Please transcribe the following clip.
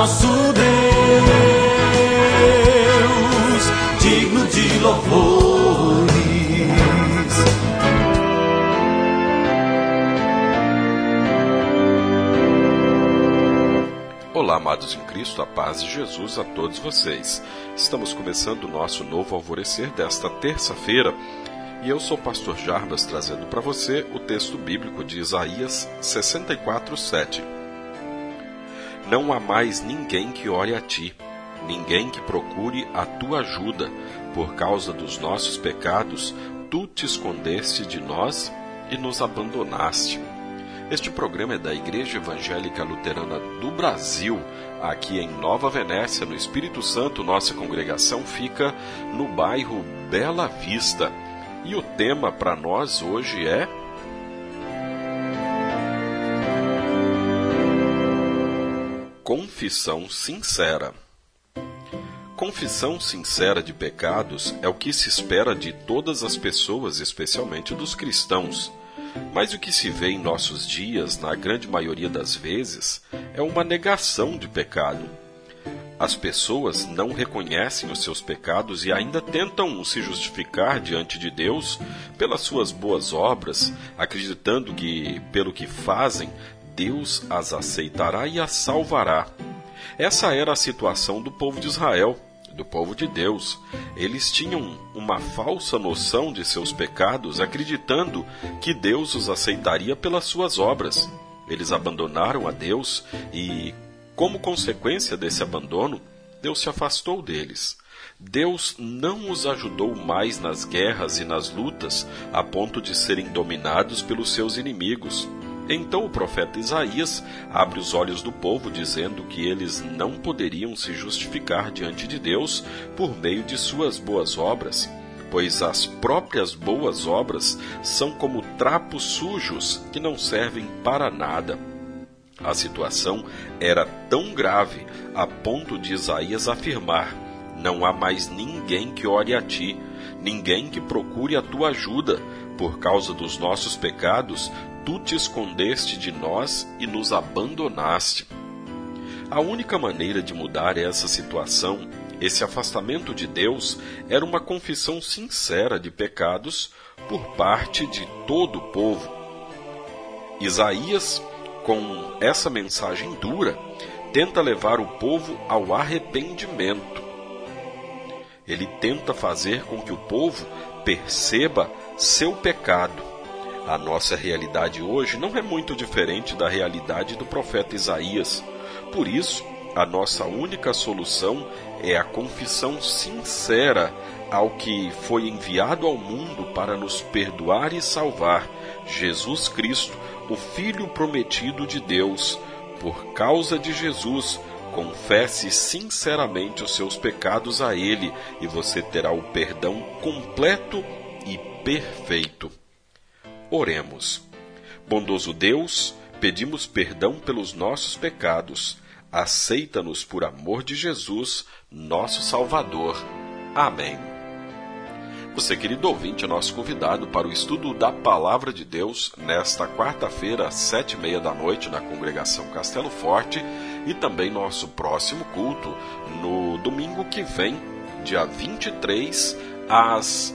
nosso Deus, digno de louvores. Olá, amados em Cristo, a paz de Jesus a todos vocês. Estamos começando o nosso novo alvorecer desta terça-feira e eu sou o pastor Jarbas trazendo para você o texto bíblico de Isaías 64:7. Não há mais ninguém que ore a ti, ninguém que procure a tua ajuda. Por causa dos nossos pecados, tu te escondeste de nós e nos abandonaste. Este programa é da Igreja Evangélica Luterana do Brasil, aqui em Nova Venécia, no Espírito Santo. Nossa congregação fica no bairro Bela Vista. E o tema para nós hoje é Confissão sincera. Confissão sincera de pecados é o que se espera de todas as pessoas, especialmente dos cristãos. Mas o que se vê em nossos dias, na grande maioria das vezes, é uma negação de pecado. As pessoas não reconhecem os seus pecados e ainda tentam se justificar diante de Deus pelas suas boas obras, acreditando que, pelo que fazem, Deus as aceitará e as salvará. Essa era a situação do povo de Israel, do povo de Deus. Eles tinham uma falsa noção de seus pecados, acreditando que Deus os aceitaria pelas suas obras. Eles abandonaram a Deus e, como consequência desse abandono, Deus se afastou deles. Deus não os ajudou mais nas guerras e nas lutas, a ponto de serem dominados pelos seus inimigos. Então o profeta Isaías abre os olhos do povo, dizendo que eles não poderiam se justificar diante de Deus por meio de suas boas obras, pois as próprias boas obras são como trapos sujos que não servem para nada. A situação era tão grave a ponto de Isaías afirmar: Não há mais ninguém que ore a ti, ninguém que procure a tua ajuda. Por causa dos nossos pecados, tu te escondeste de nós e nos abandonaste. A única maneira de mudar essa situação, esse afastamento de Deus, era uma confissão sincera de pecados por parte de todo o povo. Isaías com essa mensagem dura, tenta levar o povo ao arrependimento. Ele tenta fazer com que o povo perceba seu pecado. A nossa realidade hoje não é muito diferente da realidade do profeta Isaías. Por isso, a nossa única solução é a confissão sincera ao que foi enviado ao mundo para nos perdoar e salvar, Jesus Cristo, o Filho prometido de Deus. Por causa de Jesus, confesse sinceramente os seus pecados a Ele e você terá o perdão completo perfeito. Oremos. Bondoso Deus, pedimos perdão pelos nossos pecados. Aceita-nos por amor de Jesus, nosso Salvador. Amém. Você, querido ouvinte, é nosso convidado para o estudo da Palavra de Deus nesta quarta-feira, às sete e meia da noite, na congregação Castelo Forte, e também nosso próximo culto no domingo que vem, dia 23, às